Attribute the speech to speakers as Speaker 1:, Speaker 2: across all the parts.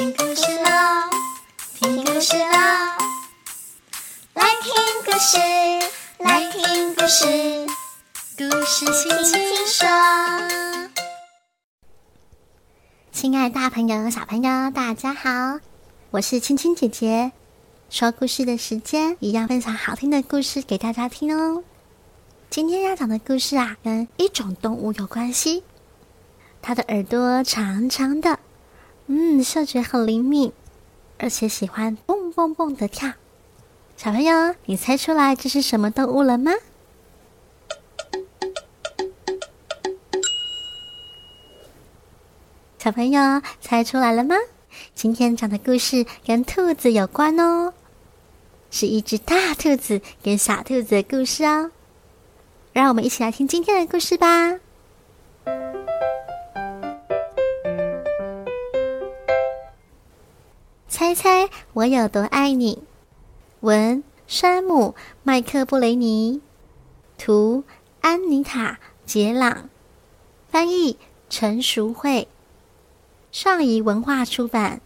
Speaker 1: 听故事喽，听故事喽，来听故事，来听故事，故事轻轻说。亲爱大朋友、小朋友，大家好，我是青青姐姐。说故事的时间，一样分享好听的故事给大家听哦。今天要讲的故事啊，跟一种动物有关系。它的耳朵长长的，嗯，嗅觉很灵敏，而且喜欢蹦蹦蹦的跳。小朋友，你猜出来这是什么动物了吗？小朋友猜出来了吗？今天讲的故事跟兔子有关哦，是一只大兔子跟小兔子的故事哦。让我们一起来听今天的故事吧。猜猜我有多爱你？文山姆·麦克布雷尼，图安妮塔·杰朗，翻译陈淑慧，上仪文化出版。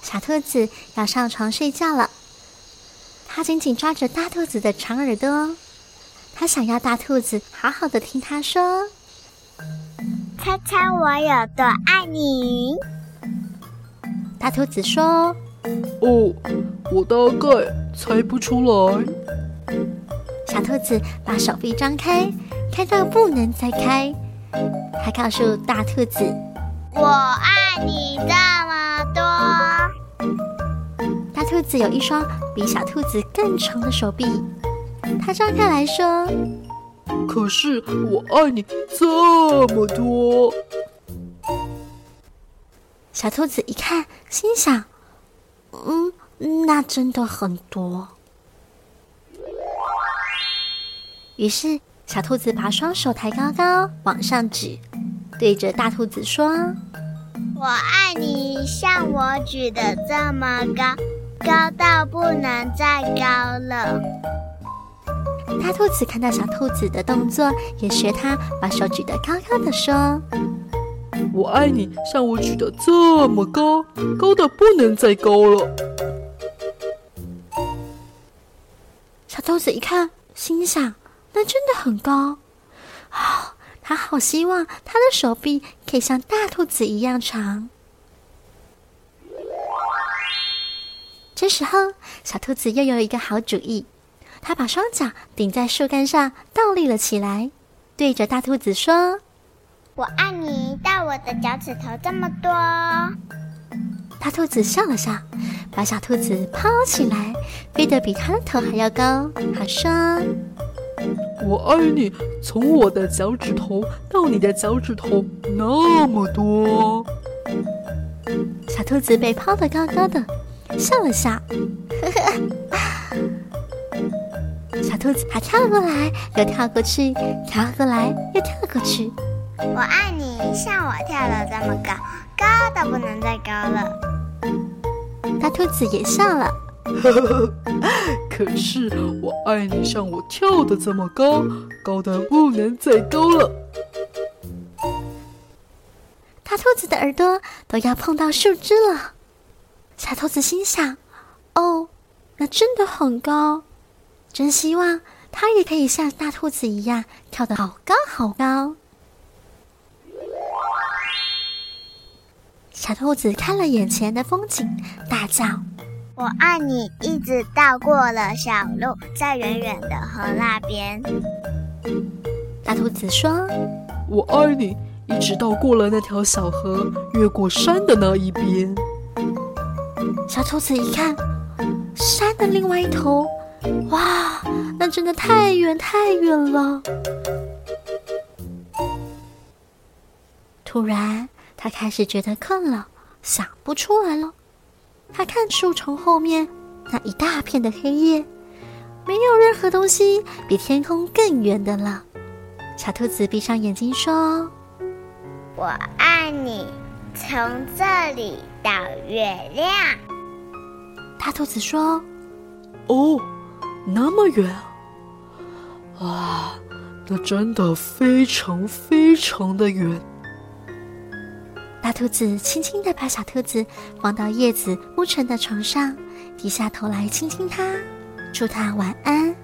Speaker 1: 小兔子要上床睡觉了，它紧紧抓着大兔子的长耳朵，它想要大兔子好好的听他说：“
Speaker 2: 猜猜我有多爱你？”
Speaker 1: 大兔子说：“
Speaker 3: 哦，我大概猜不出来。”
Speaker 1: 小兔子把手臂张开，开到不能再开。它告诉大兔子：“
Speaker 2: 我爱你这么多。”
Speaker 1: 大兔子有一双比小兔子更长的手臂，它张开来说：“
Speaker 3: 可是我爱你这么多。”
Speaker 1: 小兔子一看，心想：“嗯，那真的很多。”于是，小兔子把双手抬高高，往上举，对着大兔子说：“
Speaker 2: 我爱你，像我举的这么高。”高到不能再高了。
Speaker 1: 大兔子看到小兔子的动作，也学它把手举得高高的，说：“
Speaker 3: 我爱你，像我举得这么高，高的不能再高了。”
Speaker 1: 小兔子一看，心想：“那真的很高啊！它好希望它的手臂可以像大兔子一样长。”这时候，小兔子又有一个好主意，它把双脚顶在树干上，倒立了起来，对着大兔子说：“
Speaker 2: 我爱你到我的脚趾头这么多。”
Speaker 1: 大兔子笑了笑，把小兔子抛起来，飞得比它的头还要高。它说：“
Speaker 3: 我爱你从我的脚趾头到你的脚趾头那么多。”
Speaker 1: 小兔子被抛得高高的。笑了笑，小兔子它跳过来又跳过去，跳过来又跳过去。
Speaker 2: 我爱你，像我跳的这么高，高的不能再高了。
Speaker 1: 大兔子也笑了，
Speaker 3: 可是我爱你，像我跳的这么高，高的不能再高了。
Speaker 1: 大兔子的耳朵都要碰到树枝了。小兔子心想：“哦，那真的很高，真希望它也可以像大兔子一样跳得好高好高。”小兔子看了眼前的风景，大叫：“
Speaker 2: 我爱你！”一直到过了小路，在远远的河那边。
Speaker 1: 大兔子说：“
Speaker 3: 我爱你！”一直到过了那条小河，越过山的那一边。
Speaker 1: 小兔子一看，山的另外一头，哇，那真的太远太远了。突然，他开始觉得困了，想不出来了。他看树丛后面那一大片的黑夜，没有任何东西比天空更远的了。小兔子闭上眼睛说：“
Speaker 2: 我爱你，从这里到月亮。”
Speaker 1: 大兔子说：“
Speaker 3: 哦，那么远啊！哇，那真的非常非常的远。
Speaker 1: 大兔子轻轻地把小兔子放到叶子铺成的床上，低下头来亲亲它，祝它晚安。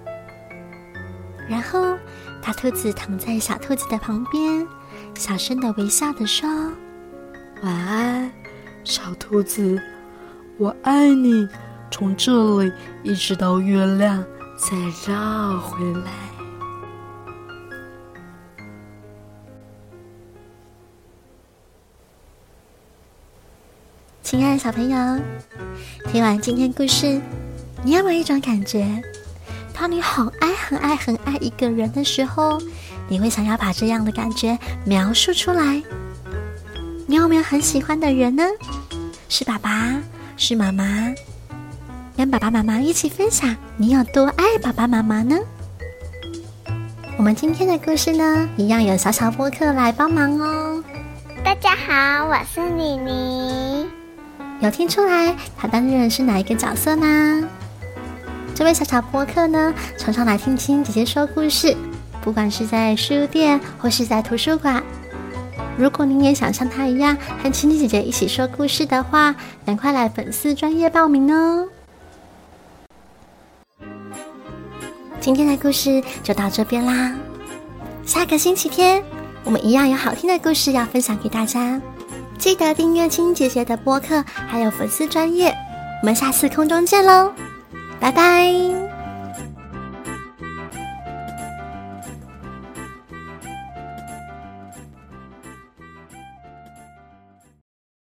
Speaker 1: 然后，大兔子躺在小兔子的旁边，小声的微笑的说：“
Speaker 3: 晚安，小兔子，我爱你。从这里一直到月亮，再绕回来。”
Speaker 1: 亲爱的小朋友，听完今天故事，你有没有一种感觉？当你很爱、很爱、很爱一个人的时候，你会想要把这样的感觉描述出来。你有没有很喜欢的人呢？是爸爸，是妈妈？跟爸爸妈妈一起分享你有多爱爸爸妈妈呢？我们今天的故事呢，一样有小小播客来帮忙哦。
Speaker 2: 大家好，我是妮妮。
Speaker 1: 有听出来他担任是哪一个角色吗？这位小小播客呢，常常来听青姐姐说故事，不管是在书店或是在图书馆。如果您也想像她一样和青青姐姐一起说故事的话，赶快来粉丝专业报名哦！今天的故事就到这边啦，下个星期天我们一样有好听的故事要分享给大家。记得订阅青姐姐的播客，还有粉丝专业。我们下次空中见喽，拜拜。